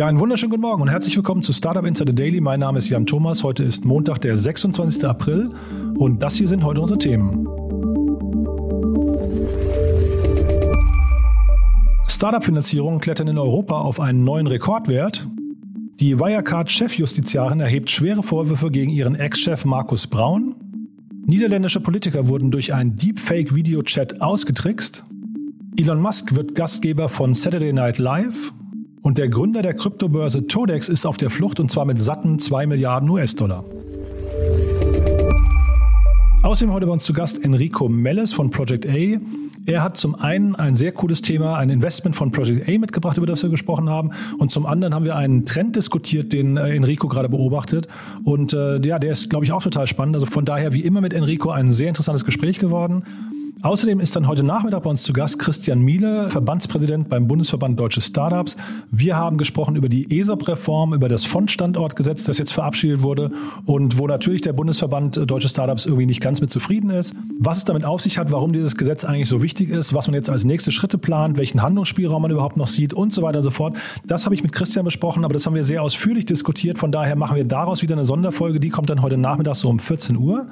Ja, einen wunderschönen guten Morgen und herzlich willkommen zu Startup Insider Daily. Mein Name ist Jan Thomas. Heute ist Montag, der 26. April und das hier sind heute unsere Themen. Startup-Finanzierungen klettern in Europa auf einen neuen Rekordwert. Die Wirecard-Chefjustiziarin erhebt schwere Vorwürfe gegen ihren Ex-Chef Markus Braun. Niederländische Politiker wurden durch einen Deepfake-Video-Chat ausgetrickst. Elon Musk wird Gastgeber von Saturday Night Live und der Gründer der Kryptobörse Todex ist auf der Flucht und zwar mit satten 2 Milliarden US-Dollar. Außerdem heute bei uns zu Gast Enrico Melles von Project A. Er hat zum einen ein sehr cooles Thema, ein Investment von Project A mitgebracht, über das wir gesprochen haben. Und zum anderen haben wir einen Trend diskutiert, den äh, Enrico gerade beobachtet. Und äh, ja, der ist, glaube ich, auch total spannend. Also von daher, wie immer mit Enrico, ein sehr interessantes Gespräch geworden. Außerdem ist dann heute Nachmittag bei uns zu Gast Christian Miele, Verbandspräsident beim Bundesverband Deutsche Startups. Wir haben gesprochen über die ESOP-Reform, über das Fondstandortgesetz, das jetzt verabschiedet wurde und wo natürlich der Bundesverband Deutsche Startups irgendwie nicht ganz mit zufrieden ist. Was es damit auf sich hat, warum dieses Gesetz eigentlich so wichtig ist, was man jetzt als nächste Schritte plant, welchen Handlungsspielraum man überhaupt noch sieht und so weiter und so fort. Das habe ich mit Christian besprochen, aber das haben wir sehr ausführlich diskutiert. Von daher machen wir daraus wieder eine Sonderfolge. Die kommt dann heute Nachmittag so um 14 Uhr.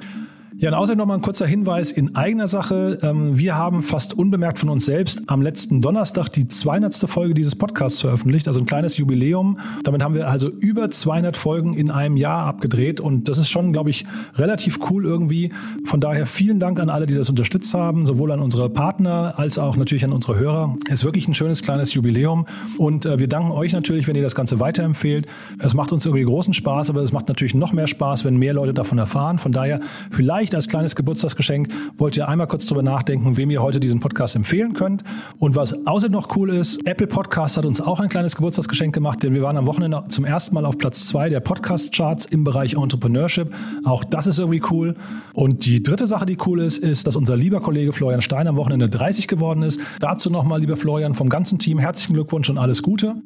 Ja, und außerdem noch mal ein kurzer Hinweis in eigener Sache. Ähm, wir haben fast unbemerkt von uns selbst am letzten Donnerstag die 200. Folge dieses Podcasts veröffentlicht, also ein kleines Jubiläum. Damit haben wir also über 200 Folgen in einem Jahr abgedreht und das ist schon, glaube ich, relativ cool irgendwie. Von daher vielen Dank an alle, die das unterstützt haben, sowohl an unsere Partner als auch natürlich an unsere Hörer. Es ist wirklich ein schönes kleines Jubiläum und äh, wir danken euch natürlich, wenn ihr das Ganze weiterempfehlt. Es macht uns irgendwie großen Spaß, aber es macht natürlich noch mehr Spaß, wenn mehr Leute davon erfahren. Von daher vielleicht vielleicht als kleines Geburtstagsgeschenk wollt ihr einmal kurz drüber nachdenken, wem ihr heute diesen Podcast empfehlen könnt. Und was außerdem noch cool ist, Apple Podcast hat uns auch ein kleines Geburtstagsgeschenk gemacht, denn wir waren am Wochenende zum ersten Mal auf Platz zwei der Podcast-Charts im Bereich Entrepreneurship. Auch das ist irgendwie cool. Und die dritte Sache, die cool ist, ist, dass unser lieber Kollege Florian Stein am Wochenende 30 geworden ist. Dazu nochmal, lieber Florian, vom ganzen Team herzlichen Glückwunsch und alles Gute.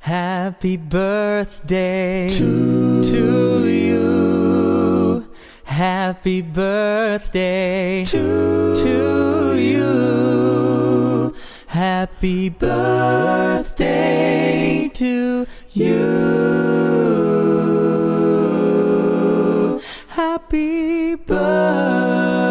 Happy Birthday to, to you. Happy birthday to, to you. Happy birthday to you. Happy birthday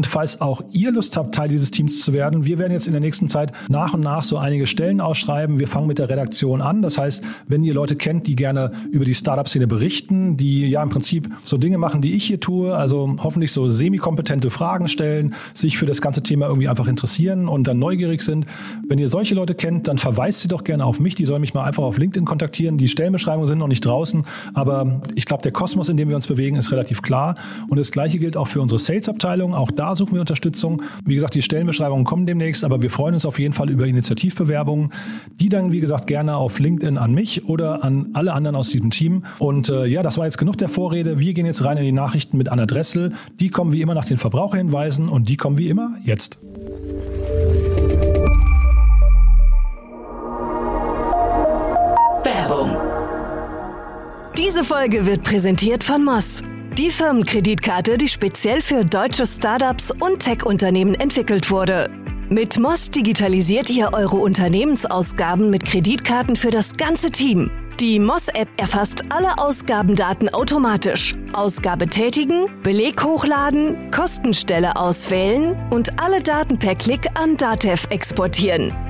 Und falls auch ihr Lust habt, Teil dieses Teams zu werden, wir werden jetzt in der nächsten Zeit nach und nach so einige Stellen ausschreiben. Wir fangen mit der Redaktion an. Das heißt, wenn ihr Leute kennt, die gerne über die Startup-Szene berichten, die ja im Prinzip so Dinge machen, die ich hier tue, also hoffentlich so semi-kompetente Fragen stellen, sich für das ganze Thema irgendwie einfach interessieren und dann neugierig sind. Wenn ihr solche Leute kennt, dann verweist sie doch gerne auf mich. Die sollen mich mal einfach auf LinkedIn kontaktieren. Die Stellenbeschreibungen sind noch nicht draußen, aber ich glaube, der Kosmos, in dem wir uns bewegen, ist relativ klar. Und das Gleiche gilt auch für unsere Sales-Abteilung. Auch da suchen wir Unterstützung. Wie gesagt, die Stellenbeschreibungen kommen demnächst, aber wir freuen uns auf jeden Fall über Initiativbewerbungen, die dann, wie gesagt, gerne auf LinkedIn an mich oder an alle anderen aus diesem Team. Und äh, ja, das war jetzt genug der Vorrede. Wir gehen jetzt rein in die Nachrichten mit Anna Dressel. Die kommen wie immer nach den Verbraucherhinweisen und die kommen wie immer jetzt. Werbung. Diese Folge wird präsentiert von Moss. Die Firmenkreditkarte, die speziell für deutsche Startups und Tech-Unternehmen entwickelt wurde. Mit Moss digitalisiert ihr eure Unternehmensausgaben mit Kreditkarten für das ganze Team. Die Moss-App erfasst alle Ausgabendaten automatisch. Ausgabe tätigen, Beleg hochladen, Kostenstelle auswählen und alle Daten per Klick an Datev exportieren.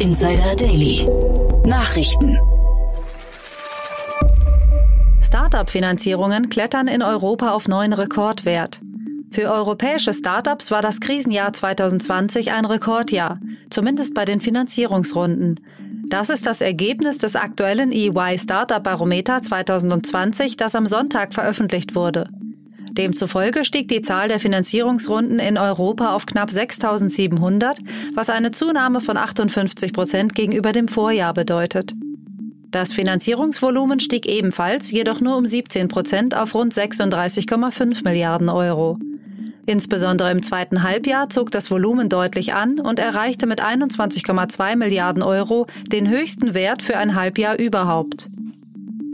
Insider Daily. Nachrichten. Startup-Finanzierungen klettern in Europa auf neuen Rekordwert. Für europäische Startups war das Krisenjahr 2020 ein Rekordjahr, zumindest bei den Finanzierungsrunden. Das ist das Ergebnis des aktuellen EY Startup Barometer 2020, das am Sonntag veröffentlicht wurde. Demzufolge stieg die Zahl der Finanzierungsrunden in Europa auf knapp 6.700, was eine Zunahme von 58 Prozent gegenüber dem Vorjahr bedeutet. Das Finanzierungsvolumen stieg ebenfalls, jedoch nur um 17 Prozent auf rund 36,5 Milliarden Euro. Insbesondere im zweiten Halbjahr zog das Volumen deutlich an und erreichte mit 21,2 Milliarden Euro den höchsten Wert für ein Halbjahr überhaupt.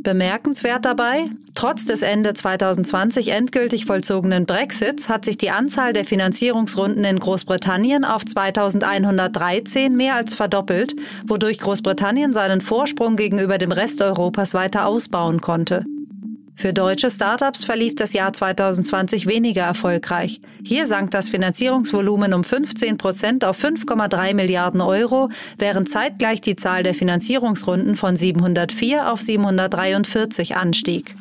Bemerkenswert dabei, trotz des Ende 2020 endgültig vollzogenen Brexits hat sich die Anzahl der Finanzierungsrunden in Großbritannien auf 2113 mehr als verdoppelt, wodurch Großbritannien seinen Vorsprung gegenüber dem Rest Europas weiter ausbauen konnte. Für deutsche Startups verlief das Jahr 2020 weniger erfolgreich. Hier sank das Finanzierungsvolumen um 15 Prozent auf 5,3 Milliarden Euro, während zeitgleich die Zahl der Finanzierungsrunden von 704 auf 743 anstieg.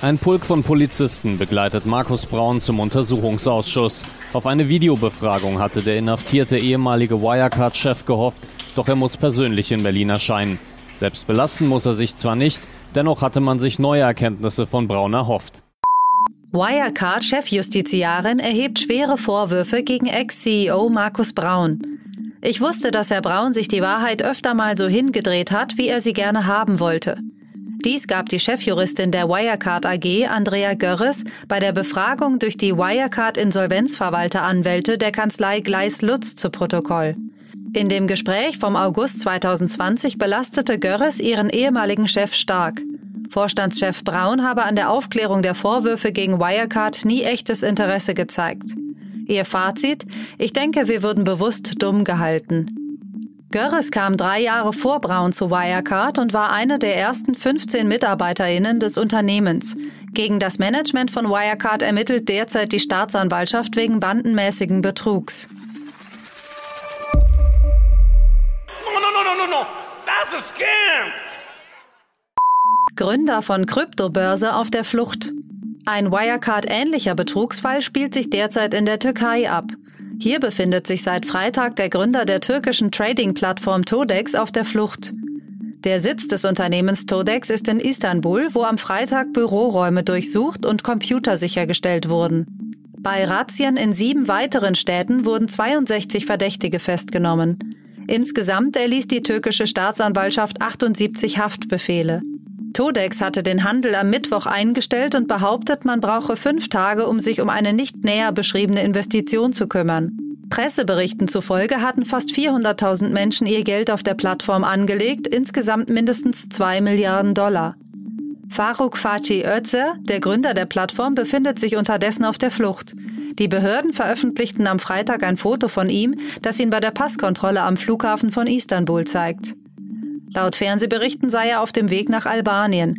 Ein Pulk von Polizisten begleitet Markus Braun zum Untersuchungsausschuss. Auf eine Videobefragung hatte der inhaftierte ehemalige Wirecard-Chef gehofft, doch er muss persönlich in Berlin erscheinen. Selbst belasten muss er sich zwar nicht, dennoch hatte man sich neue Erkenntnisse von Braun erhofft. Wirecard-Chefjustiziarin erhebt schwere Vorwürfe gegen Ex-CEO Markus Braun. Ich wusste, dass Herr Braun sich die Wahrheit öfter mal so hingedreht hat, wie er sie gerne haben wollte. Dies gab die Chefjuristin der Wirecard AG, Andrea Görres, bei der Befragung durch die Wirecard Insolvenzverwalteranwälte der Kanzlei Gleis Lutz zu Protokoll. In dem Gespräch vom August 2020 belastete Görres ihren ehemaligen Chef stark. Vorstandschef Braun habe an der Aufklärung der Vorwürfe gegen Wirecard nie echtes Interesse gezeigt. Ihr Fazit? Ich denke, wir wurden bewusst dumm gehalten. Görres kam drei Jahre vor Braun zu Wirecard und war eine der ersten 15 MitarbeiterInnen des Unternehmens. Gegen das Management von Wirecard ermittelt derzeit die Staatsanwaltschaft wegen bandenmäßigen Betrugs. A scam! Gründer von Kryptobörse auf der Flucht. Ein Wirecard-ähnlicher Betrugsfall spielt sich derzeit in der Türkei ab. Hier befindet sich seit Freitag der Gründer der türkischen Trading-Plattform Todex auf der Flucht. Der Sitz des Unternehmens Todex ist in Istanbul, wo am Freitag Büroräume durchsucht und Computer sichergestellt wurden. Bei Razzien in sieben weiteren Städten wurden 62 Verdächtige festgenommen. Insgesamt erließ die türkische Staatsanwaltschaft 78 Haftbefehle. Todex hatte den Handel am Mittwoch eingestellt und behauptet, man brauche fünf Tage, um sich um eine nicht näher beschriebene Investition zu kümmern. Presseberichten zufolge hatten fast 400.000 Menschen ihr Geld auf der Plattform angelegt, insgesamt mindestens zwei Milliarden Dollar. Faruk Fatih Özer, der Gründer der Plattform, befindet sich unterdessen auf der Flucht. Die Behörden veröffentlichten am Freitag ein Foto von ihm, das ihn bei der Passkontrolle am Flughafen von Istanbul zeigt. Laut Fernsehberichten sei er auf dem Weg nach Albanien.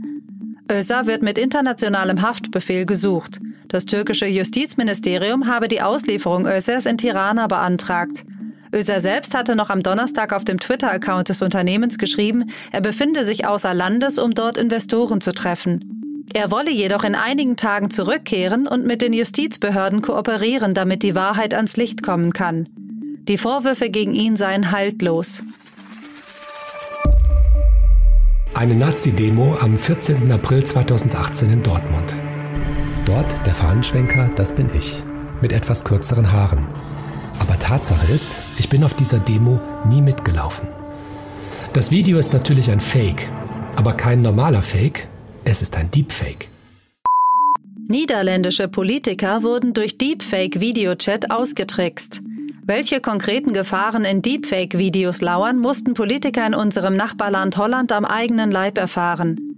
Özer wird mit internationalem Haftbefehl gesucht. Das türkische Justizministerium habe die Auslieferung Özers in Tirana beantragt. Özer selbst hatte noch am Donnerstag auf dem Twitter-Account des Unternehmens geschrieben, er befinde sich außer Landes, um dort Investoren zu treffen. Er wolle jedoch in einigen Tagen zurückkehren und mit den Justizbehörden kooperieren, damit die Wahrheit ans Licht kommen kann. Die Vorwürfe gegen ihn seien haltlos. Eine Nazi-Demo am 14. April 2018 in Dortmund. Dort der Fahnenschwenker, das bin ich, mit etwas kürzeren Haaren. Aber Tatsache ist, ich bin auf dieser Demo nie mitgelaufen. Das Video ist natürlich ein Fake, aber kein normaler Fake, es ist ein Deepfake. Niederländische Politiker wurden durch Deepfake-Videochat ausgetrickst. Welche konkreten Gefahren in Deepfake-Videos lauern, mussten Politiker in unserem Nachbarland Holland am eigenen Leib erfahren.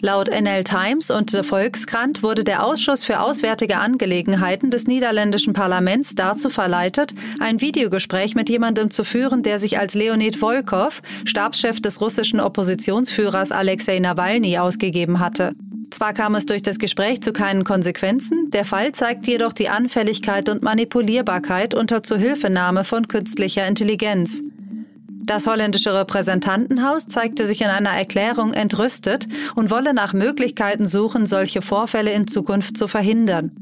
Laut NL Times und The Volkskrant wurde der Ausschuss für Auswärtige Angelegenheiten des niederländischen Parlaments dazu verleitet, ein Videogespräch mit jemandem zu führen, der sich als Leonid Volkov, Stabschef des russischen Oppositionsführers Alexei Nawalny, ausgegeben hatte. Zwar kam es durch das Gespräch zu keinen Konsequenzen, der Fall zeigt jedoch die Anfälligkeit und Manipulierbarkeit unter Zuhilfenahme von künstlicher Intelligenz. Das holländische Repräsentantenhaus zeigte sich in einer Erklärung entrüstet und wolle nach Möglichkeiten suchen, solche Vorfälle in Zukunft zu verhindern.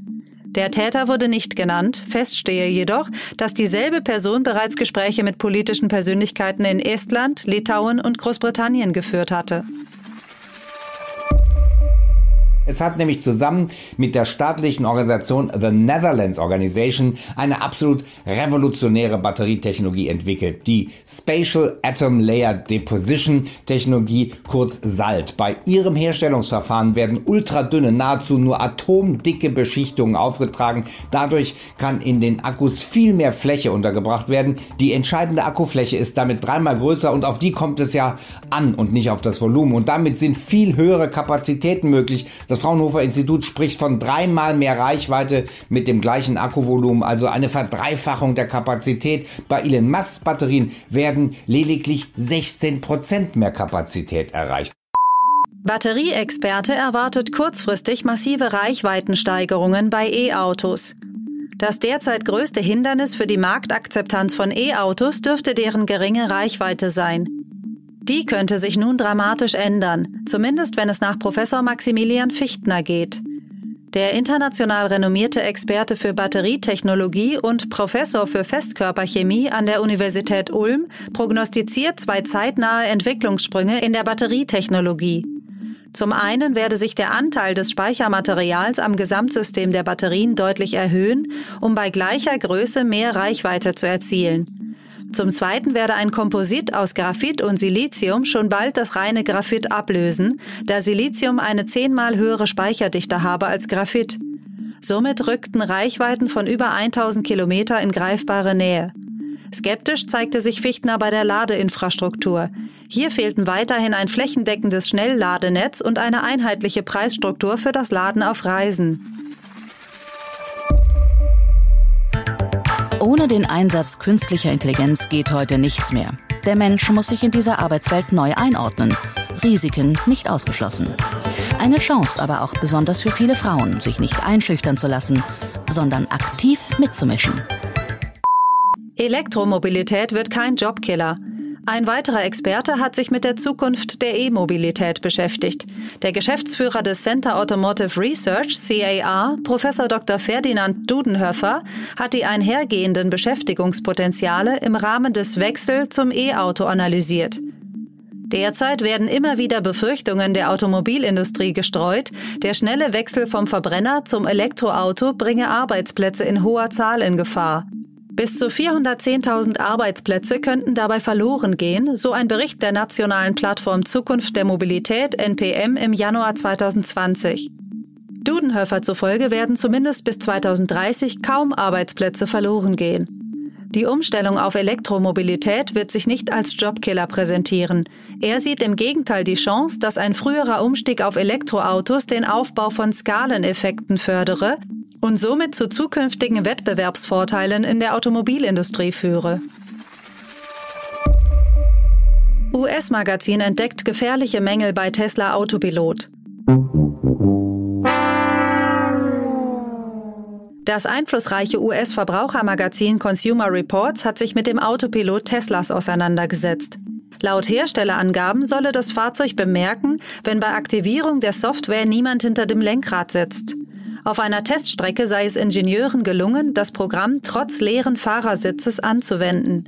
Der Täter wurde nicht genannt, feststehe jedoch, dass dieselbe Person bereits Gespräche mit politischen Persönlichkeiten in Estland, Litauen und Großbritannien geführt hatte. Es hat nämlich zusammen mit der staatlichen Organisation The Netherlands Organization eine absolut revolutionäre Batterietechnologie entwickelt. Die Spatial Atom Layer Deposition Technologie, kurz SALT. Bei ihrem Herstellungsverfahren werden ultradünne, nahezu nur atomdicke Beschichtungen aufgetragen. Dadurch kann in den Akkus viel mehr Fläche untergebracht werden. Die entscheidende Akkufläche ist damit dreimal größer und auf die kommt es ja an und nicht auf das Volumen. Und damit sind viel höhere Kapazitäten möglich. Das das Fraunhofer Institut spricht von dreimal mehr Reichweite mit dem gleichen Akkuvolumen, also eine Verdreifachung der Kapazität. Bei Elon Musk Batterien werden lediglich 16 Prozent mehr Kapazität erreicht. Batterieexperte erwartet kurzfristig massive Reichweitensteigerungen bei E-Autos. Das derzeit größte Hindernis für die Marktakzeptanz von E-Autos dürfte deren geringe Reichweite sein. Die könnte sich nun dramatisch ändern, zumindest wenn es nach Professor Maximilian Fichtner geht. Der international renommierte Experte für Batterietechnologie und Professor für Festkörperchemie an der Universität Ulm prognostiziert zwei zeitnahe Entwicklungssprünge in der Batterietechnologie. Zum einen werde sich der Anteil des Speichermaterials am Gesamtsystem der Batterien deutlich erhöhen, um bei gleicher Größe mehr Reichweite zu erzielen. Zum Zweiten werde ein Komposit aus Graphit und Silizium schon bald das reine Graphit ablösen, da Silizium eine zehnmal höhere Speicherdichte habe als Graphit. Somit rückten Reichweiten von über 1000 Kilometer in greifbare Nähe. Skeptisch zeigte sich Fichtner bei der Ladeinfrastruktur. Hier fehlten weiterhin ein flächendeckendes Schnellladenetz und eine einheitliche Preisstruktur für das Laden auf Reisen. Ohne den Einsatz künstlicher Intelligenz geht heute nichts mehr. Der Mensch muss sich in dieser Arbeitswelt neu einordnen. Risiken nicht ausgeschlossen. Eine Chance aber auch besonders für viele Frauen, sich nicht einschüchtern zu lassen, sondern aktiv mitzumischen. Elektromobilität wird kein Jobkiller. Ein weiterer Experte hat sich mit der Zukunft der E-Mobilität beschäftigt. Der Geschäftsführer des Center Automotive Research, CAR, Professor Dr. Ferdinand Dudenhöfer, hat die einhergehenden Beschäftigungspotenziale im Rahmen des Wechsel zum E-Auto analysiert. Derzeit werden immer wieder Befürchtungen der Automobilindustrie gestreut, der schnelle Wechsel vom Verbrenner zum Elektroauto bringe Arbeitsplätze in hoher Zahl in Gefahr. Bis zu 410.000 Arbeitsplätze könnten dabei verloren gehen, so ein Bericht der nationalen Plattform Zukunft der Mobilität NPM im Januar 2020. Dudenhöfer zufolge werden zumindest bis 2030 kaum Arbeitsplätze verloren gehen. Die Umstellung auf Elektromobilität wird sich nicht als Jobkiller präsentieren. Er sieht im Gegenteil die Chance, dass ein früherer Umstieg auf Elektroautos den Aufbau von Skaleneffekten fördere, und somit zu zukünftigen Wettbewerbsvorteilen in der Automobilindustrie führe. US-Magazin entdeckt gefährliche Mängel bei Tesla Autopilot. Das einflussreiche US-Verbrauchermagazin Consumer Reports hat sich mit dem Autopilot Teslas auseinandergesetzt. Laut Herstellerangaben solle das Fahrzeug bemerken, wenn bei Aktivierung der Software niemand hinter dem Lenkrad sitzt. Auf einer Teststrecke sei es Ingenieuren gelungen, das Programm trotz leeren Fahrersitzes anzuwenden.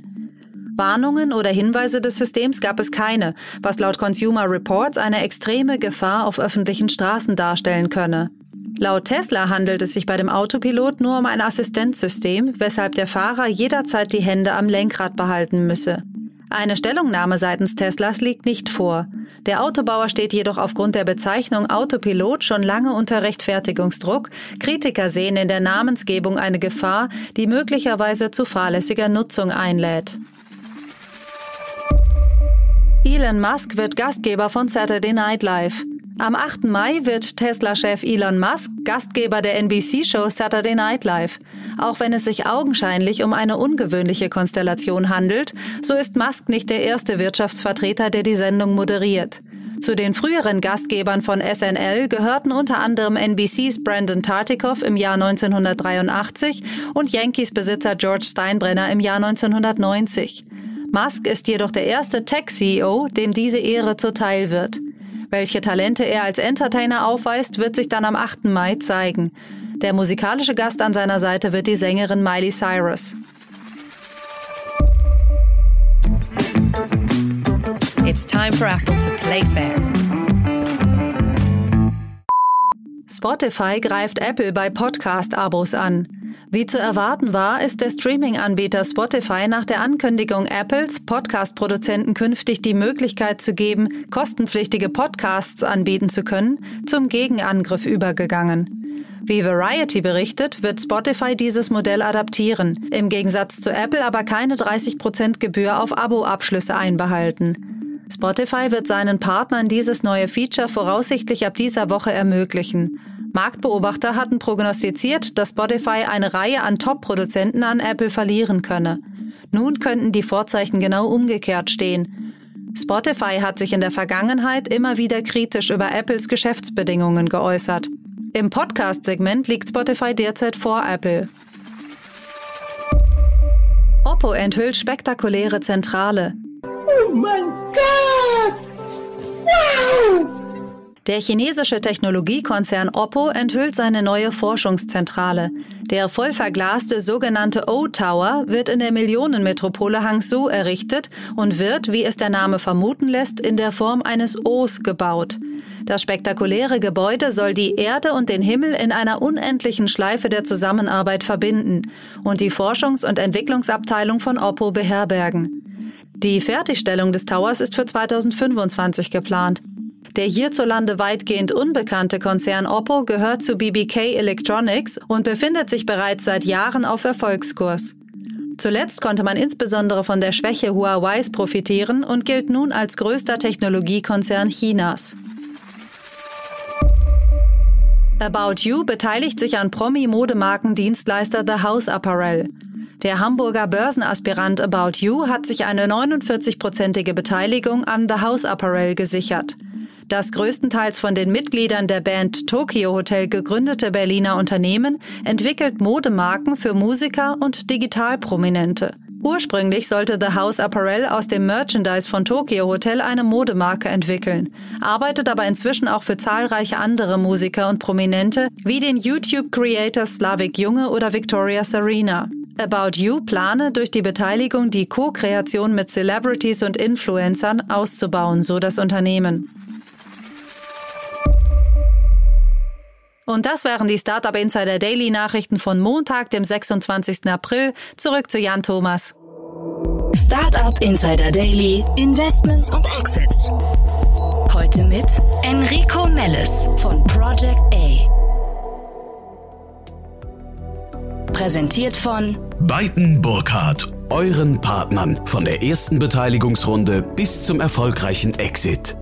Warnungen oder Hinweise des Systems gab es keine, was laut Consumer Reports eine extreme Gefahr auf öffentlichen Straßen darstellen könne. Laut Tesla handelt es sich bei dem Autopilot nur um ein Assistenzsystem, weshalb der Fahrer jederzeit die Hände am Lenkrad behalten müsse. Eine Stellungnahme seitens Teslas liegt nicht vor. Der Autobauer steht jedoch aufgrund der Bezeichnung Autopilot schon lange unter Rechtfertigungsdruck. Kritiker sehen in der Namensgebung eine Gefahr, die möglicherweise zu fahrlässiger Nutzung einlädt. Elon Musk wird Gastgeber von Saturday Night Live. Am 8. Mai wird Tesla-Chef Elon Musk Gastgeber der NBC-Show Saturday Night Live. Auch wenn es sich augenscheinlich um eine ungewöhnliche Konstellation handelt, so ist Musk nicht der erste Wirtschaftsvertreter, der die Sendung moderiert. Zu den früheren Gastgebern von SNL gehörten unter anderem NBCs Brandon Tartikoff im Jahr 1983 und Yankees Besitzer George Steinbrenner im Jahr 1990. Musk ist jedoch der erste Tech-CEO, dem diese Ehre zuteil wird. Welche Talente er als Entertainer aufweist, wird sich dann am 8. Mai zeigen. Der musikalische Gast an seiner Seite wird die Sängerin Miley Cyrus. It's time for Apple to play fair. Spotify greift Apple bei Podcast-Abos an. Wie zu erwarten war, ist der Streaming-Anbieter Spotify nach der Ankündigung Apples, Podcast-Produzenten künftig die Möglichkeit zu geben, kostenpflichtige Podcasts anbieten zu können, zum Gegenangriff übergegangen. Wie Variety berichtet, wird Spotify dieses Modell adaptieren, im Gegensatz zu Apple aber keine 30% Gebühr auf Abo-Abschlüsse einbehalten. Spotify wird seinen Partnern dieses neue Feature voraussichtlich ab dieser Woche ermöglichen. Marktbeobachter hatten prognostiziert, dass Spotify eine Reihe an Top-Produzenten an Apple verlieren könne. Nun könnten die Vorzeichen genau umgekehrt stehen. Spotify hat sich in der Vergangenheit immer wieder kritisch über Apples Geschäftsbedingungen geäußert. Im Podcast-Segment liegt Spotify derzeit vor Apple. Oppo enthüllt spektakuläre Zentrale. Oh mein Gott! Wow! Der chinesische Technologiekonzern Oppo enthüllt seine neue Forschungszentrale. Der voll verglaste sogenannte O-Tower wird in der Millionenmetropole Hangzhou errichtet und wird, wie es der Name vermuten lässt, in der Form eines O's gebaut. Das spektakuläre Gebäude soll die Erde und den Himmel in einer unendlichen Schleife der Zusammenarbeit verbinden und die Forschungs- und Entwicklungsabteilung von Oppo beherbergen. Die Fertigstellung des Towers ist für 2025 geplant. Der hierzulande weitgehend unbekannte Konzern Oppo gehört zu BBK Electronics und befindet sich bereits seit Jahren auf Erfolgskurs. Zuletzt konnte man insbesondere von der Schwäche Huaweis profitieren und gilt nun als größter Technologiekonzern Chinas. About You beteiligt sich an Promi-Modemarkendienstleister The House Apparel. Der Hamburger Börsenaspirant About You hat sich eine 49-prozentige Beteiligung an The House Apparel gesichert. Das größtenteils von den Mitgliedern der Band Tokyo Hotel gegründete Berliner Unternehmen entwickelt Modemarken für Musiker und Digitalprominente. Ursprünglich sollte The House Apparel aus dem Merchandise von Tokyo Hotel eine Modemarke entwickeln, arbeitet aber inzwischen auch für zahlreiche andere Musiker und Prominente wie den YouTube-Creator Slavik Junge oder Victoria Serena. About You plane durch die Beteiligung die Co-Kreation mit Celebrities und Influencern auszubauen, so das Unternehmen. Und das wären die Startup Insider Daily Nachrichten von Montag, dem 26. April. Zurück zu Jan Thomas. Startup Insider Daily, Investments und Exits. Heute mit Enrico Mellis von Project A. Präsentiert von Beiten Burkhardt, euren Partnern von der ersten Beteiligungsrunde bis zum erfolgreichen Exit.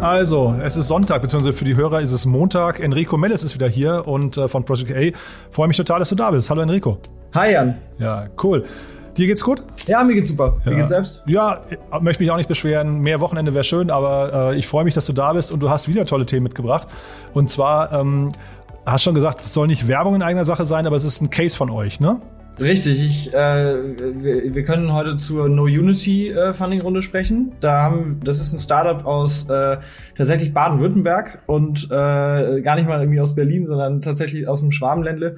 Also, es ist Sonntag, beziehungsweise für die Hörer ist es Montag. Enrico Mellis ist wieder hier und äh, von Project A. Freue mich total, dass du da bist. Hallo Enrico. Hi Jan. Ja, cool. Dir geht's gut? Ja, mir geht's super. Wie Ja. geht's selbst? Ja, ich möchte mich auch nicht beschweren. Mehr Wochenende wäre schön, aber äh, ich freue mich, dass du da bist und du hast wieder tolle Themen mitgebracht. Und zwar, ähm, hast schon gesagt, es soll nicht Werbung in eigener Sache sein, aber es ist ein Case von euch, ne? Richtig, ich, äh, wir, wir können heute zur No Unity äh, Funding Runde sprechen. Da haben, das ist ein Startup aus äh, tatsächlich Baden-Württemberg und äh, gar nicht mal irgendwie aus Berlin, sondern tatsächlich aus dem Schwabenländle.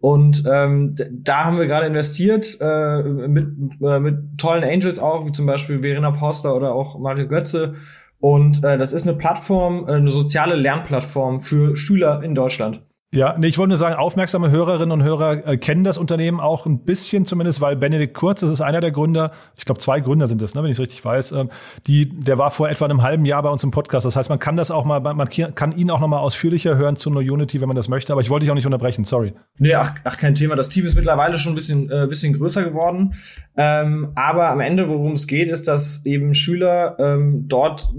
Und ähm, da haben wir gerade investiert äh, mit, äh, mit tollen Angels auch, wie zum Beispiel Verena Poster oder auch Mario Götze. Und äh, das ist eine Plattform, äh, eine soziale Lernplattform für Schüler in Deutschland. Ja, nee, ich wollte nur sagen, aufmerksame Hörerinnen und Hörer äh, kennen das Unternehmen auch ein bisschen zumindest, weil Benedikt Kurz, das ist einer der Gründer, ich glaube zwei Gründer sind das, ne, wenn ich es richtig weiß, ähm, die, der war vor etwa einem halben Jahr bei uns im Podcast. Das heißt, man kann das auch mal, man kann ihn auch noch mal ausführlicher hören zu No Unity, wenn man das möchte, aber ich wollte dich auch nicht unterbrechen, sorry. Nee, ach, ach, kein Thema. Das Team ist mittlerweile schon ein bisschen, äh, bisschen größer geworden. Ähm, aber am Ende, worum es geht, ist, dass eben Schüler ähm, dort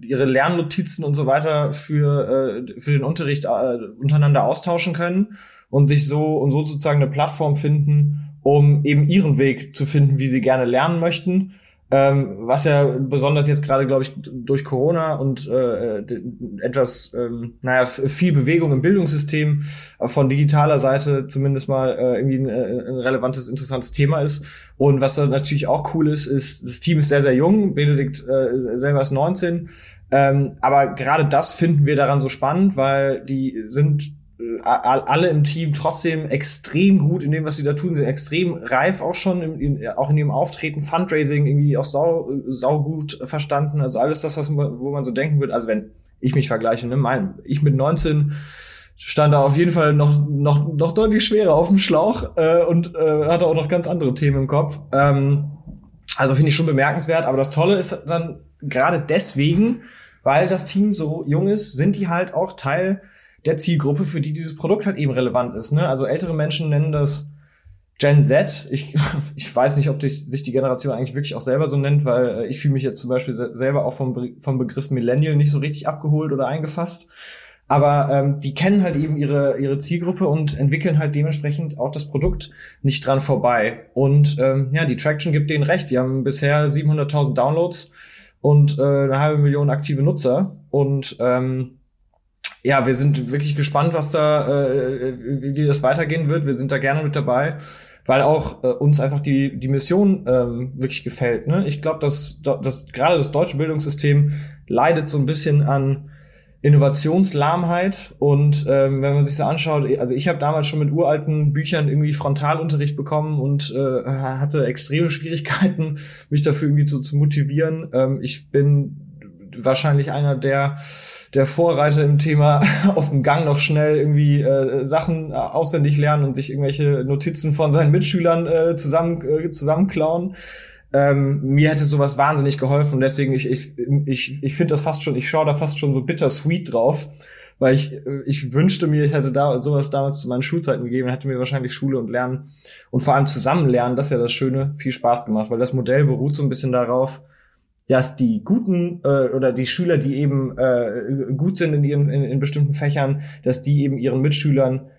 ihre Lernnotizen und so weiter für, äh, für den Unterricht äh, untereinander austauschen können und sich so und so sozusagen eine Plattform finden, um eben ihren Weg zu finden, wie sie gerne lernen möchten. Ähm, was ja besonders jetzt gerade, glaube ich, durch Corona und äh, etwas, ähm, naja, viel Bewegung im Bildungssystem äh, von digitaler Seite zumindest mal äh, irgendwie ein, äh, ein relevantes, interessantes Thema ist. Und was natürlich auch cool ist, ist, das Team ist sehr, sehr jung. Benedikt äh, selber ist 19. Ähm, aber gerade das finden wir daran so spannend, weil die sind alle im Team trotzdem extrem gut in dem, was sie da tun, sind extrem reif auch schon, in, in, auch in ihrem Auftreten, Fundraising irgendwie auch sau, sau gut verstanden. Also alles das, was man, wo man so denken wird, also wenn ich mich vergleiche, ne, mein, ich mit 19 stand da auf jeden Fall noch, noch, noch deutlich schwerer auf dem Schlauch äh, und äh, hatte auch noch ganz andere Themen im Kopf. Ähm, also finde ich schon bemerkenswert, aber das Tolle ist dann gerade deswegen, weil das Team so jung ist, sind die halt auch Teil der Zielgruppe, für die dieses Produkt halt eben relevant ist. Ne? Also ältere Menschen nennen das Gen Z. Ich, ich weiß nicht, ob die, sich die Generation eigentlich wirklich auch selber so nennt, weil äh, ich fühle mich jetzt zum Beispiel selber auch vom, vom Begriff Millennial nicht so richtig abgeholt oder eingefasst. Aber ähm, die kennen halt eben ihre, ihre Zielgruppe und entwickeln halt dementsprechend auch das Produkt nicht dran vorbei. Und ähm, ja, die Traction gibt denen recht. Die haben bisher 700.000 Downloads und äh, eine halbe Million aktive Nutzer. Und ähm, ja, wir sind wirklich gespannt, was da, äh, wie das weitergehen wird. Wir sind da gerne mit dabei, weil auch äh, uns einfach die, die Mission ähm, wirklich gefällt. Ne? Ich glaube, dass, dass gerade das deutsche Bildungssystem leidet so ein bisschen an Innovationslahmheit und ähm, wenn man sich so anschaut, also ich habe damals schon mit uralten Büchern irgendwie Frontalunterricht bekommen und äh, hatte extreme Schwierigkeiten, mich dafür irgendwie zu, zu motivieren. Ähm, ich bin wahrscheinlich einer der der Vorreiter im Thema auf dem Gang noch schnell irgendwie äh, Sachen äh, auswendig lernen und sich irgendwelche Notizen von seinen Mitschülern äh, zusammen äh, zusammenklauen. Ähm, mir hätte sowas wahnsinnig geholfen und deswegen, ich, ich, ich, ich finde das fast schon, ich schaue da fast schon so bittersweet drauf, weil ich, ich wünschte mir, ich hätte da sowas damals zu meinen Schulzeiten gegeben, hätte mir wahrscheinlich Schule und Lernen und vor allem Zusammenlernen, das ist ja das Schöne, viel Spaß gemacht, weil das Modell beruht so ein bisschen darauf, dass die guten äh, oder die Schüler, die eben äh, gut sind in ihren in, in bestimmten Fächern, dass die eben ihren Mitschülern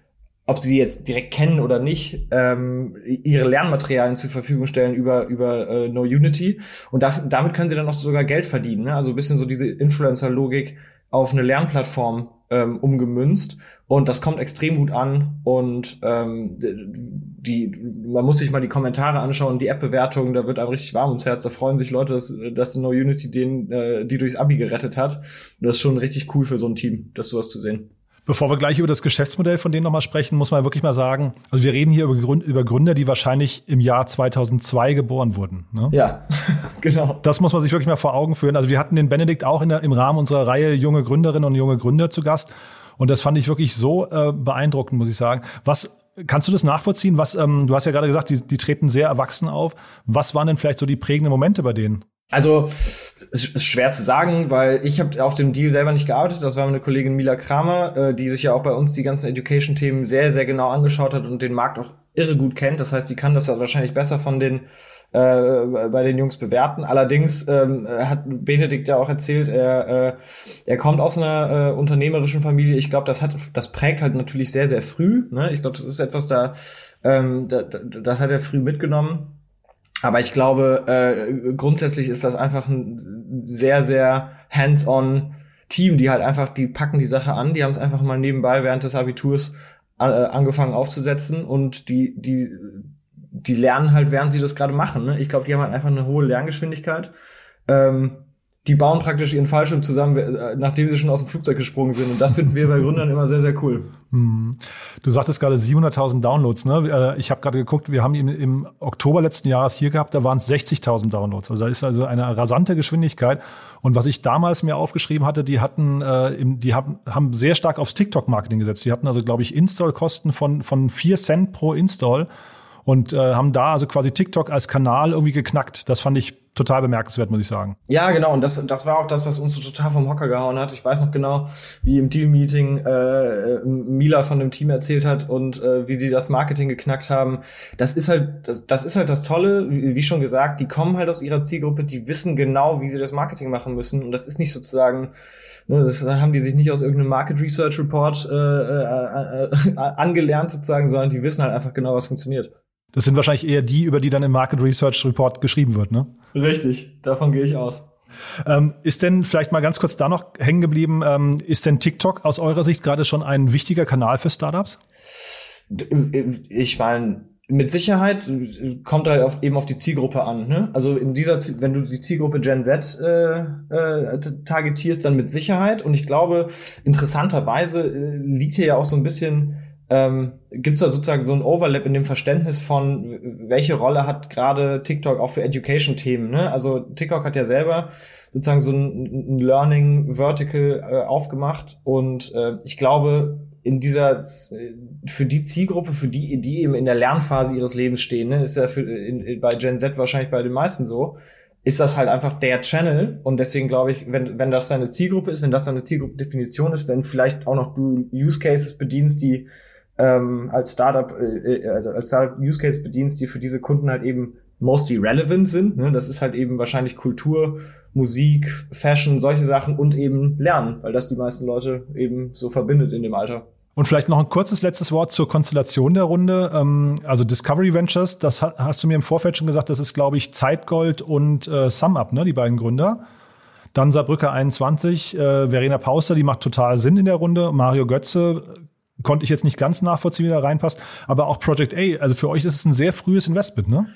ob sie die jetzt direkt kennen oder nicht, ähm, ihre Lernmaterialien zur Verfügung stellen über, über äh, No Unity. Und da, damit können sie dann auch sogar Geld verdienen. Ne? Also bisschen so diese Influencer-Logik auf eine Lernplattform ähm, umgemünzt. Und das kommt extrem gut an. Und ähm, die, man muss sich mal die Kommentare anschauen, die App-Bewertungen, da wird einem richtig warm ums Herz. Da freuen sich Leute, dass, dass No Unity den, äh, die durchs Abi gerettet hat. Und das ist schon richtig cool für so ein Team, das sowas zu sehen. Bevor wir gleich über das Geschäftsmodell von denen nochmal sprechen, muss man wirklich mal sagen, also wir reden hier über, Gründer, die wahrscheinlich im Jahr 2002 geboren wurden. Ne? Ja, genau. Das muss man sich wirklich mal vor Augen führen. Also wir hatten den Benedikt auch der, im Rahmen unserer Reihe junge Gründerinnen und junge Gründer zu Gast. Und das fand ich wirklich so äh, beeindruckend, muss ich sagen. Was kannst du das nachvollziehen? Was, ähm, du hast ja gerade gesagt, die, die treten sehr erwachsen auf. Was waren denn vielleicht so die prägenden Momente bei denen? Also es ist schwer zu sagen, weil ich habe auf dem Deal selber nicht gearbeitet. Das war meine Kollegin Mila Kramer, äh, die sich ja auch bei uns die ganzen Education-Themen sehr, sehr genau angeschaut hat und den Markt auch irre gut kennt. Das heißt, die kann das wahrscheinlich besser von den äh, bei den Jungs bewerten. Allerdings ähm, hat Benedikt ja auch erzählt, er, äh, er kommt aus einer äh, unternehmerischen Familie. Ich glaube, das hat, das prägt halt natürlich sehr, sehr früh. Ne? Ich glaube, das ist etwas da, ähm, da, das hat er früh mitgenommen. Aber ich glaube, äh, grundsätzlich ist das einfach ein sehr, sehr hands-on Team, die halt einfach, die packen die Sache an, die haben es einfach mal nebenbei während des Abiturs äh, angefangen aufzusetzen und die, die, die lernen halt, während sie das gerade machen. Ne? Ich glaube, die haben halt einfach eine hohe Lerngeschwindigkeit. Ähm, die bauen praktisch ihren Fallschirm zusammen, äh, nachdem sie schon aus dem Flugzeug gesprungen sind. Und das finden wir bei Gründern immer sehr, sehr cool. Hm. Du sagtest gerade 700.000 Downloads. Ne? Äh, ich habe gerade geguckt, wir haben ihn im Oktober letzten Jahres hier gehabt, da waren es 60.000 Downloads. Also da ist also eine rasante Geschwindigkeit. Und was ich damals mir aufgeschrieben hatte, die hatten, äh, die haben, haben sehr stark aufs TikTok-Marketing gesetzt. Die hatten also, glaube ich, Install-Kosten von, von 4 Cent pro Install und äh, haben da also quasi TikTok als Kanal irgendwie geknackt. Das fand ich total bemerkenswert, muss ich sagen. Ja, genau. Und das, das war auch das, was uns so total vom Hocker gehauen hat. Ich weiß noch genau, wie im Deal-Meeting äh, Mila von dem Team erzählt hat und äh, wie die das Marketing geknackt haben. Das ist halt, das, das ist halt das Tolle, wie, wie schon gesagt, die kommen halt aus ihrer Zielgruppe, die wissen genau, wie sie das Marketing machen müssen. Und das ist nicht sozusagen ne, das haben die sich nicht aus irgendeinem Market Research Report äh, äh, äh, angelernt sozusagen, sondern die wissen halt einfach genau, was funktioniert. Das sind wahrscheinlich eher die, über die dann im Market Research Report geschrieben wird, ne? Richtig, davon gehe ich aus. Ähm, ist denn vielleicht mal ganz kurz da noch hängen geblieben, ähm, ist denn TikTok aus eurer Sicht gerade schon ein wichtiger Kanal für Startups? Ich meine, mit Sicherheit äh, kommt halt auf, eben auf die Zielgruppe an. Ne? Also in dieser, wenn du die Zielgruppe Gen Z äh, äh, targetierst, dann mit Sicherheit. Und ich glaube, interessanterweise äh, liegt hier ja auch so ein bisschen, ähm, gibt es da sozusagen so ein Overlap in dem Verständnis von, welche Rolle hat gerade TikTok auch für Education-Themen. Ne? Also TikTok hat ja selber sozusagen so ein, ein Learning Vertical äh, aufgemacht und äh, ich glaube, in dieser äh, für die Zielgruppe, für die, die eben in der Lernphase ihres Lebens stehen, ne, ist ja für, in, bei Gen Z wahrscheinlich bei den meisten so, ist das halt einfach der Channel und deswegen glaube ich, wenn, wenn das deine Zielgruppe ist, wenn das deine Zielgruppendefinition ist, wenn vielleicht auch noch du Use Cases bedienst, die ähm, als Startup äh, äh, als Startup Use Case bedienst, die für diese Kunden halt eben mostly relevant sind. Ne? Das ist halt eben wahrscheinlich Kultur, Musik, Fashion, solche Sachen und eben Lernen, weil das die meisten Leute eben so verbindet in dem Alter. Und vielleicht noch ein kurzes letztes Wort zur Konstellation der Runde. Ähm, also Discovery Ventures, das ha- hast du mir im Vorfeld schon gesagt, das ist, glaube ich, Zeitgold und äh, SumUp, ne, die beiden Gründer. Dann Saarbrücker 21, äh, Verena Pauster, die macht total Sinn in der Runde. Mario Götze konnte ich jetzt nicht ganz nachvollziehen, wie der reinpasst. Aber auch Project A, also für euch ist es ein sehr frühes Investment, ne?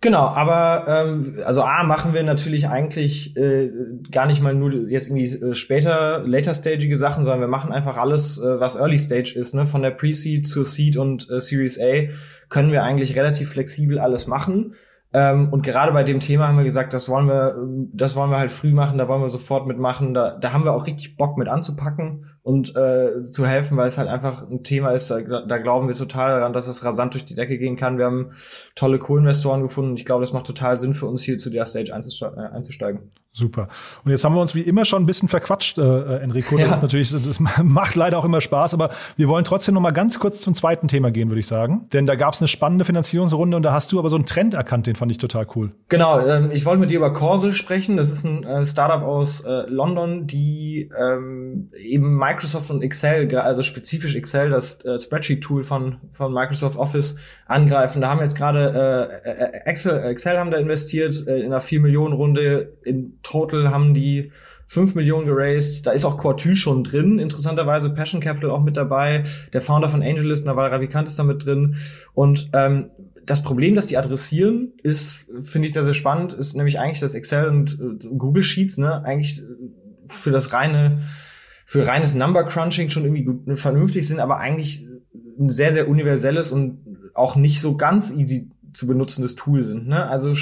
Genau, aber ähm, also A machen wir natürlich eigentlich äh, gar nicht mal nur jetzt irgendwie äh, später, later stagige Sachen, sondern wir machen einfach alles, äh, was Early Stage ist, ne? Von der Pre-Seed zur Seed und äh, Series A können wir eigentlich relativ flexibel alles machen. Ähm, und gerade bei dem Thema haben wir gesagt, das wollen wir, ähm, das wollen wir halt früh machen, da wollen wir sofort mitmachen. Da, da haben wir auch richtig Bock mit anzupacken und äh, zu helfen, weil es halt einfach ein Thema ist, da, da glauben wir total daran, dass es rasant durch die Decke gehen kann. Wir haben tolle Co-Investoren gefunden und ich glaube, das macht total Sinn für uns hier zu der Stage äh, einzusteigen. Super. Und jetzt haben wir uns wie immer schon ein bisschen verquatscht, äh, Enrico. Das Ja. ist natürlich, das macht leider auch immer Spaß, aber wir wollen trotzdem noch mal ganz kurz zum zweiten Thema gehen, würde ich sagen. Denn da gab es eine spannende Finanzierungsrunde und da hast du aber so einen Trend erkannt, den fand ich total cool. Genau, ähm, ich wollte mit dir über Corsel sprechen. Das ist ein äh, Startup aus äh, London, die ähm, eben Microsoft und Excel, also spezifisch Excel, das äh, Spreadsheet-Tool von, von Microsoft Office, angreifen. Da haben jetzt gerade äh, äh, Excel, Excel haben da investiert äh, in einer 4-Millionen-Runde. In total haben die 5 Millionen geraced. Da ist auch Cortu schon drin. Interessanterweise Passion Capital auch mit dabei. Der Founder von AngelList, Naval Ravikant ist da mit drin. Und ähm, das Problem, das die adressieren, ist, finde ich sehr, sehr spannend, ist nämlich eigentlich, dass Excel und äh, Google Sheets, ne, eigentlich äh, für das reine, für reines Number Crunching schon irgendwie gut, vernünftig sind, aber eigentlich ein sehr, sehr universelles und auch nicht so ganz easy zu benutzendes Tool sind. Ne? Also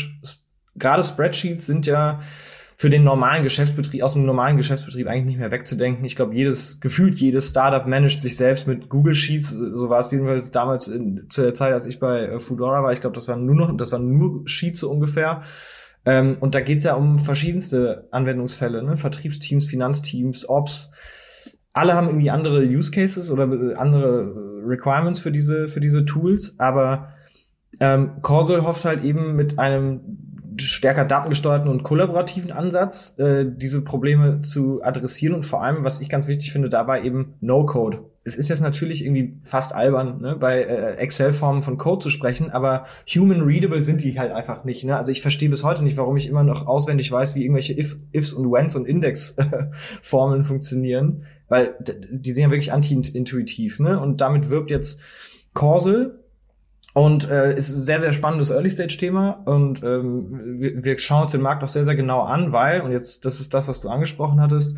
gerade Spreadsheets sind ja für den normalen Geschäftsbetrieb, aus dem normalen Geschäftsbetrieb eigentlich nicht mehr wegzudenken. Ich glaube, jedes, gefühlt jedes Startup managt sich selbst mit Google Sheets. So war es jedenfalls damals in, zu der Zeit, als ich bei äh, Foodora war. Ich glaube, das waren nur noch, das waren nur Sheets so ungefähr. Ähm, und da geht's ja um verschiedenste Anwendungsfälle, ne? Vertriebsteams, Finanzteams, Ops. Alle haben irgendwie andere Use Cases oder äh, andere äh, Requirements für diese, für diese Tools, aber ähm, Corsel hofft halt eben mit einem stärker datengesteuerten und kollaborativen Ansatz, äh, diese Probleme zu adressieren und vor allem, was ich ganz wichtig finde, dabei eben No-Code. Es ist jetzt natürlich irgendwie fast albern, ne, bei äh, Excel-Formen von Code zu sprechen, aber human-readable sind die halt einfach nicht. Ne? Also ich verstehe bis heute nicht, warum ich immer noch auswendig weiß, wie irgendwelche If, Ifs und Whens und Index-Formeln funktionieren, weil die sind ja wirklich anti-intuitiv. Ne? Und damit wirbt jetzt Corsel, und äh, ist ein sehr, sehr spannendes Early-Stage-Thema. Und ähm, wir, wir schauen uns den Markt auch sehr, sehr genau an, weil, und jetzt, das ist das, was du angesprochen hattest,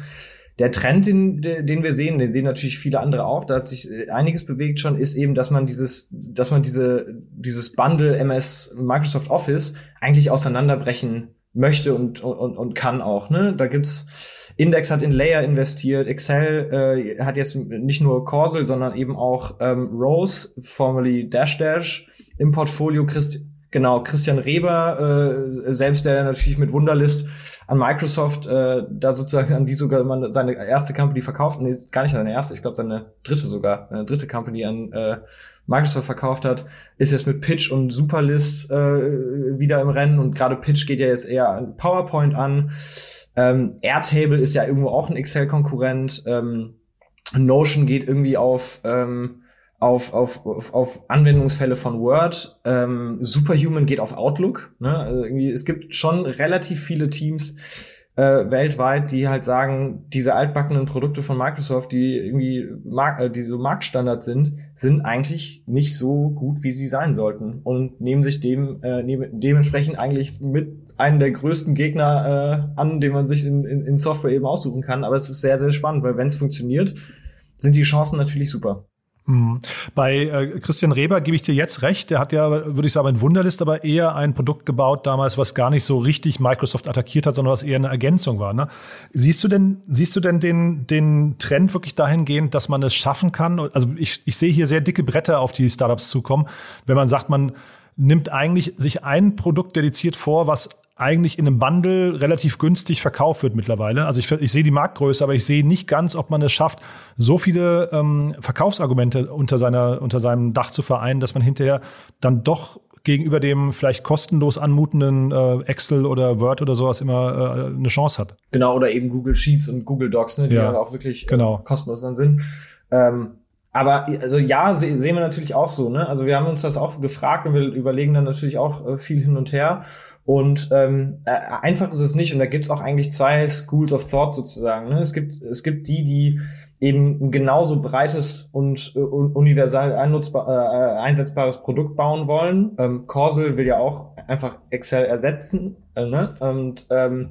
der Trend, den, den wir sehen, den sehen natürlich viele andere auch, da hat sich äh, einiges bewegt schon, ist eben, dass man dieses, dass man diese, dieses Bundle MS Microsoft Office eigentlich auseinanderbrechen möchte und, und, und kann auch. Ne? Da gibt's Index hat in Layer investiert, Excel äh, hat jetzt nicht nur Corsel, sondern eben auch ähm, Rose, formerly Dash Dash, im Portfolio. Christ genau, Christian Reber, äh, selbst der natürlich mit Wunderlist an Microsoft, äh, da sozusagen an die sogar man seine erste Company verkauft, nee, gar nicht seine erste, ich glaube seine dritte sogar, eine dritte Company an äh, Microsoft verkauft hat, ist jetzt mit Pitch und Superlist äh, wieder im Rennen und gerade Pitch geht ja jetzt eher an PowerPoint an. Ähm, Airtable ist ja irgendwo auch ein Excel-Konkurrent. Ähm, Notion geht irgendwie auf, ähm, auf, auf, auf, auf Anwendungsfälle von Word. Ähm, Superhuman geht auf Outlook. Ne? Also irgendwie, es gibt schon relativ viele Teams, äh, weltweit, die halt sagen, diese altbackenen Produkte von Microsoft, die irgendwie Mark äh, die so Marktstandard sind, sind eigentlich nicht so gut, wie sie sein sollten und nehmen sich dem äh, nehmen, dementsprechend eigentlich mit einen der größten Gegner äh, an, den man sich in, in, in Software eben aussuchen kann. Aber es ist sehr, sehr spannend, weil wenn es funktioniert, sind die Chancen natürlich super. Mhm. Bei äh, Christian Reber gebe ich dir jetzt recht. Der hat ja, würde ich sagen, in Wunderlist aber eher ein Produkt gebaut damals, was gar nicht so richtig Microsoft attackiert hat, sondern was eher eine Ergänzung war. Ne? Siehst du denn, siehst du denn den, den Trend wirklich dahingehend, dass man es schaffen kann? Also ich, ich sehe hier sehr dicke Bretter auf die Startups zukommen, wenn man sagt, man nimmt eigentlich sich ein Produkt dediziert vor, was eigentlich in einem Bundle relativ günstig verkauft wird mittlerweile. Also ich, ich sehe die Marktgröße, aber ich sehe nicht ganz, ob man es schafft, so viele ähm, Verkaufsargumente unter, seiner, unter seinem Dach zu vereinen, dass man hinterher dann doch gegenüber dem vielleicht kostenlos anmutenden äh, Excel oder Word oder sowas immer äh, eine Chance hat. Genau, oder eben Google Sheets und Google Docs, ne, die ja, ja auch wirklich genau. äh, kostenlos dann sind. Ähm, aber also ja, se sehen wir natürlich auch so. Ne? Also wir haben uns das auch gefragt und wir überlegen dann natürlich auch äh, viel hin und her. Und ähm, äh, einfach ist es nicht. Und da gibt es auch eigentlich zwei Schools of Thought sozusagen. Ne? Es gibt es gibt die, die eben ein genauso breites und äh, universal einnutzbar, äh, einsetzbares Produkt bauen wollen. Ähm, Causal will ja auch einfach Excel ersetzen. Äh, ne? Und ähm,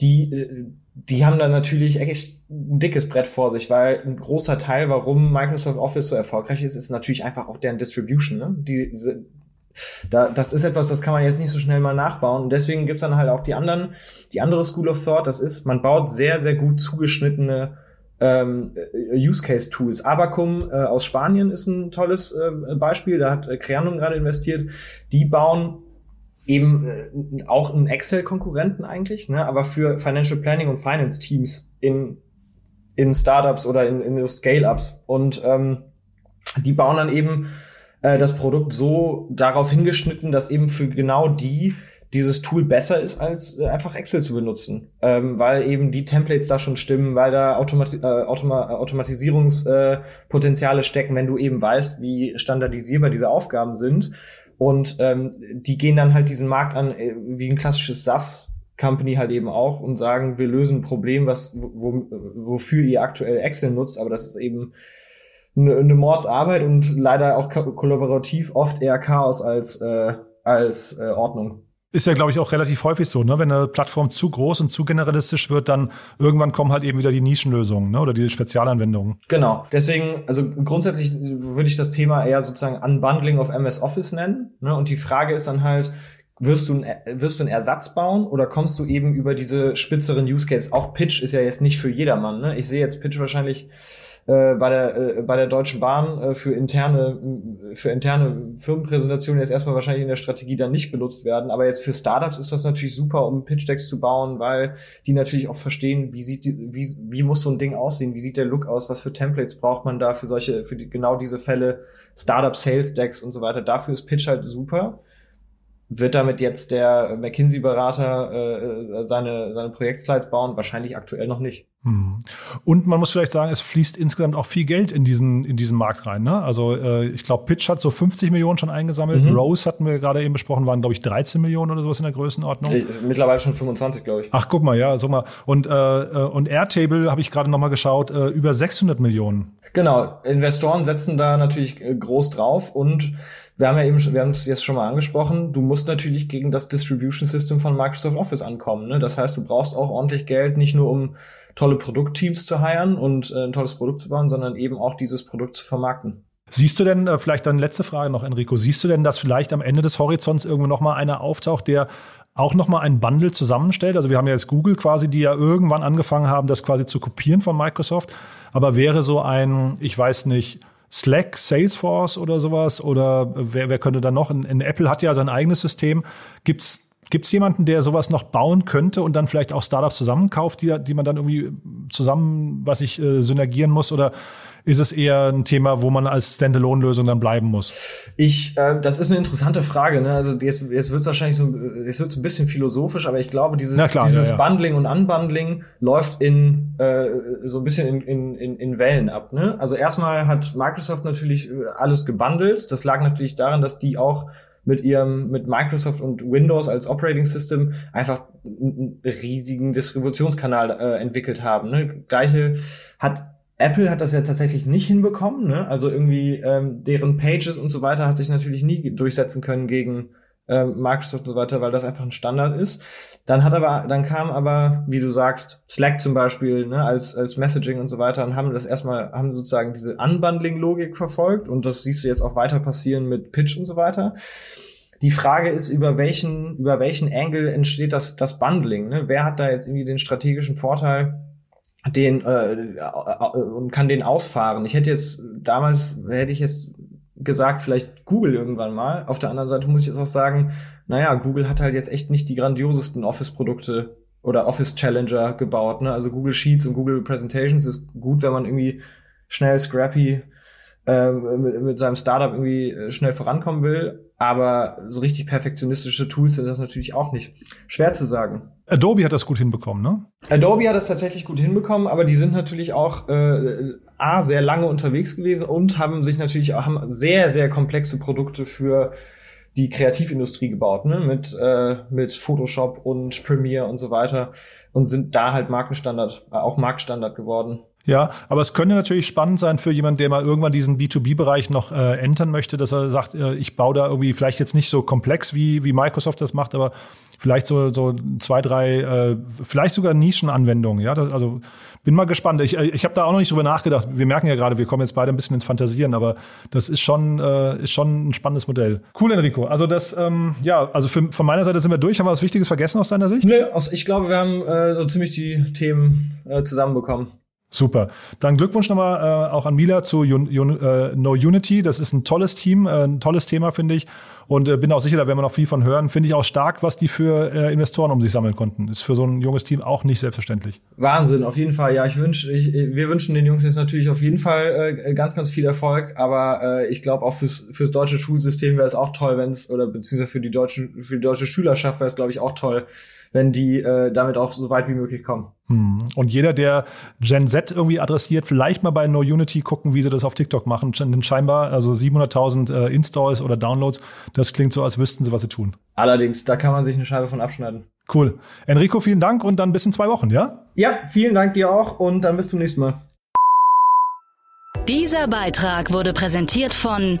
die äh, die haben dann natürlich echt ein dickes Brett vor sich, weil ein großer Teil, warum Microsoft Office so erfolgreich ist, ist natürlich einfach auch deren Distribution. Ne? Die, da, das ist etwas, das kann man jetzt nicht so schnell mal nachbauen. Und deswegen gibt's dann halt auch die anderen, die andere School of Thought, das ist, man baut sehr, sehr gut zugeschnittene ähm, Use Case Tools. Abacum äh, aus Spanien ist ein tolles äh, Beispiel, da hat äh, Creandum gerade investiert. Die bauen eben äh, auch einen Excel-Konkurrenten eigentlich, ne, aber für Financial Planning und Finance Teams in, in Startups oder in, in Scale-Ups. Und ähm, die bauen dann eben äh, das Produkt so darauf hingeschnitten, dass eben für genau die dieses Tool besser ist, als äh, einfach Excel zu benutzen. Ähm, weil eben die Templates da schon stimmen, weil da Automati äh, Automa Automatisierungspotenziale äh, stecken, wenn du eben weißt, wie standardisierbar diese Aufgaben sind. Und ähm, die gehen dann halt diesen Markt an, äh, wie ein klassisches SaaS. Company halt eben auch und sagen, wir lösen ein Problem, was, wo, wofür ihr aktuell Excel nutzt, aber das ist eben eine, eine Mordsarbeit und leider auch kollaborativ oft eher Chaos als, äh, als äh, Ordnung. Ist ja, glaube ich, auch relativ häufig so, ne? Wenn eine Plattform zu groß und zu generalistisch wird, dann irgendwann kommen halt eben wieder die Nischenlösungen, ne? Oder die Spezialanwendungen. Genau. Deswegen, also grundsätzlich würde ich das Thema eher sozusagen Unbundling of MS Office nennen. Ne? Und die Frage ist dann halt, wirst du, ein, wirst du einen Ersatz bauen oder kommst du eben über diese spitzeren Use Cases? Auch Pitch ist ja jetzt nicht für jedermann. Ne? Ich sehe jetzt Pitch wahrscheinlich äh, bei der äh, bei der Deutschen Bahn äh, für interne für interne Firmenpräsentationen jetzt erstmal wahrscheinlich in der Strategie dann nicht benutzt werden, aber jetzt für Startups ist das natürlich super, um Pitch Decks zu bauen, weil die natürlich auch verstehen, wie sieht die, wie wie muss so ein Ding aussehen, wie sieht der Look aus, was für Templates braucht man da für solche für die, genau diese Fälle Startup Sales Decks und so weiter. Dafür ist Pitch halt super wird damit jetzt der McKinsey-Berater äh, seine, seine Projektslides bauen? Wahrscheinlich aktuell noch nicht. Hm. Und man muss vielleicht sagen, es fließt insgesamt auch viel Geld in diesen, in diesen Markt rein. Ne? Also äh, ich glaube, Pitch hat so 50 Millionen schon eingesammelt. Mhm. Rose hatten wir gerade eben besprochen, waren, glaube ich, 13 Millionen oder sowas in der Größenordnung. Äh, mittlerweile schon 25, glaube ich. Ach, guck mal, ja, so mal. Und, äh, äh und Airtable habe ich gerade noch mal geschaut, äh, über 600 Millionen. Genau, Investoren setzen da natürlich äh, groß drauf und wir haben ja eben, wir haben es jetzt schon mal angesprochen, du musst natürlich gegen das Distribution System von Microsoft Office ankommen. Ne? Das heißt, du brauchst auch ordentlich Geld, nicht nur um tolle Produktteams zu heiren und äh, ein tolles Produkt zu bauen, sondern eben auch dieses Produkt zu vermarkten. Siehst du denn, äh, vielleicht dann letzte Frage noch, Enrico, siehst du denn, dass vielleicht am Ende des Horizonts irgendwo noch mal einer auftaucht, der auch noch mal ein Bundle zusammenstellt? Also wir haben ja jetzt Google quasi, die ja irgendwann angefangen haben, das quasi zu kopieren von Microsoft. Aber wäre so ein, ich weiß nicht, Slack, Salesforce oder sowas? Oder wer, wer könnte da noch? In, in Apple hat ja sein eigenes System. Gibt's Gibt es jemanden, der sowas noch bauen könnte und dann vielleicht auch Startups zusammenkauft, die, die man dann irgendwie zusammen, was ich, äh, synergieren muss? Oder ist es eher ein Thema, wo man als Standalone-Lösung dann bleiben muss? Ich, äh, das ist eine interessante Frage. Ne? Also jetzt, jetzt wird es wahrscheinlich so, jetzt wird's ein bisschen philosophisch, aber ich glaube, dieses, klar, dieses ja, ja. Bundling und Unbundling läuft in äh, so ein bisschen in, in, in, Wellen ab. Ne? Also erstmal hat Microsoft natürlich äh, alles gebundelt. Das lag natürlich daran, dass die auch mit ihrem, mit Microsoft und Windows als Operating System einfach einen riesigen Distributionskanal äh, entwickelt haben. Ne? Gleiche hat Apple hat das ja tatsächlich nicht hinbekommen, ne? Also irgendwie ähm, deren Pages und so weiter hat sich natürlich nie durchsetzen können gegen ähm, Microsoft und so weiter, weil das einfach ein Standard ist. Dann hat aber, dann kam aber, wie du sagst, Slack zum Beispiel, ne, als, als Messaging und so weiter und haben das erstmal, haben sozusagen diese Unbundling-Logik verfolgt und das siehst du jetzt auch weiter passieren mit Pitch und so weiter. Die Frage ist, über welchen, über welchen Angle entsteht das, das Bundling? Ne? Wer hat da jetzt irgendwie den strategischen Vorteil, den äh, äh, und kann den ausfahren? Ich hätte jetzt damals hätte ich jetzt gesagt, vielleicht Google irgendwann mal. Auf der anderen Seite muss ich jetzt auch sagen, naja, Google hat halt jetzt echt nicht die grandiosesten Office-Produkte oder Office Challenger gebaut. Ne? Also Google Sheets und Google Presentations ist gut, wenn man irgendwie schnell scrappy äh, mit, mit seinem Startup irgendwie äh, schnell vorankommen will. Aber so richtig perfektionistische Tools sind das natürlich auch nicht. Schwer zu sagen. Adobe hat das gut hinbekommen, ne? Adobe hat das tatsächlich gut hinbekommen, aber die sind natürlich auch äh, A, sehr lange unterwegs gewesen und haben sich natürlich auch haben sehr, sehr komplexe Produkte für die Kreativindustrie gebaut, ne? mit, äh, mit Photoshop und Premiere und so weiter und sind da halt Markenstandard, äh, auch Marktstandard geworden. Ja, aber es könnte natürlich spannend sein für jemanden, der mal irgendwann diesen B2B-Bereich noch äh, entern möchte, dass er sagt, äh, ich baue da irgendwie vielleicht jetzt nicht so komplex, wie, wie Microsoft das macht, aber vielleicht so, so zwei, drei, äh, vielleicht sogar Nischenanwendungen. Ja, das, also bin mal gespannt. Ich, ich habe da auch noch nicht drüber nachgedacht. Wir merken ja gerade, wir kommen jetzt beide ein bisschen ins Fantasieren, aber das ist schon, äh, ist schon ein spannendes Modell. Cool, Enrico. Also das, ähm, ja, also für, von meiner Seite sind wir durch. Haben wir was Wichtiges vergessen aus deiner Sicht? Nö, also ich glaube, wir haben äh, so ziemlich die Themen äh, zusammenbekommen. Super. Dann Glückwunsch nochmal äh, auch an Mila zu Un Un äh, No Unity. Das ist ein tolles Team, äh, ein tolles Thema, finde ich. Und äh, bin auch sicher, da werden wir noch viel von hören. Finde ich auch stark, was die für äh, Investoren um sich sammeln konnten. Ist für so ein junges Team auch nicht selbstverständlich. Wahnsinn, auf jeden Fall. Ja, ich wünsche, ich, wir wünschen den Jungs jetzt natürlich auf jeden Fall äh, ganz, ganz viel Erfolg. Aber äh, ich glaube auch fürs, fürs deutsche Schulsystem wäre es auch toll, wenn es, oder beziehungsweise für die deutschen, für die deutsche Schülerschaft wäre es, glaube ich, auch toll, wenn die äh, damit auch so weit wie möglich kommen. Hm. Und jeder, der Gen Z irgendwie adressiert, vielleicht mal bei No Unity gucken, wie sie das auf TikTok machen. Denn scheinbar, also 700.000 äh, Installs oder Downloads, das klingt so, als wüssten sie, was sie tun. Allerdings, da kann man sich eine Scheibe von abschneiden. Cool. Enrico, vielen Dank und dann bis in zwei Wochen, ja? Ja, vielen Dank dir auch und dann bis zum nächsten Mal. Dieser Beitrag wurde präsentiert von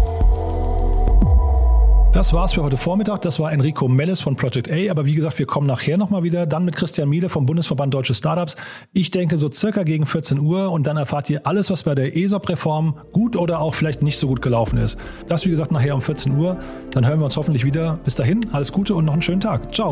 Das war's für heute Vormittag. Das war Enrico Melles von Project A. Aber wie gesagt, wir kommen nachher nochmal wieder. Dann mit Christian Miele vom Bundesverband Deutsche Startups. Ich denke so circa gegen 14 Uhr und dann erfahrt ihr alles, was bei der ESOP-Reform gut oder auch vielleicht nicht so gut gelaufen ist. Das wie gesagt nachher um 14 Uhr. Dann hören wir uns hoffentlich wieder. Bis dahin, alles Gute und noch einen schönen Tag. Ciao.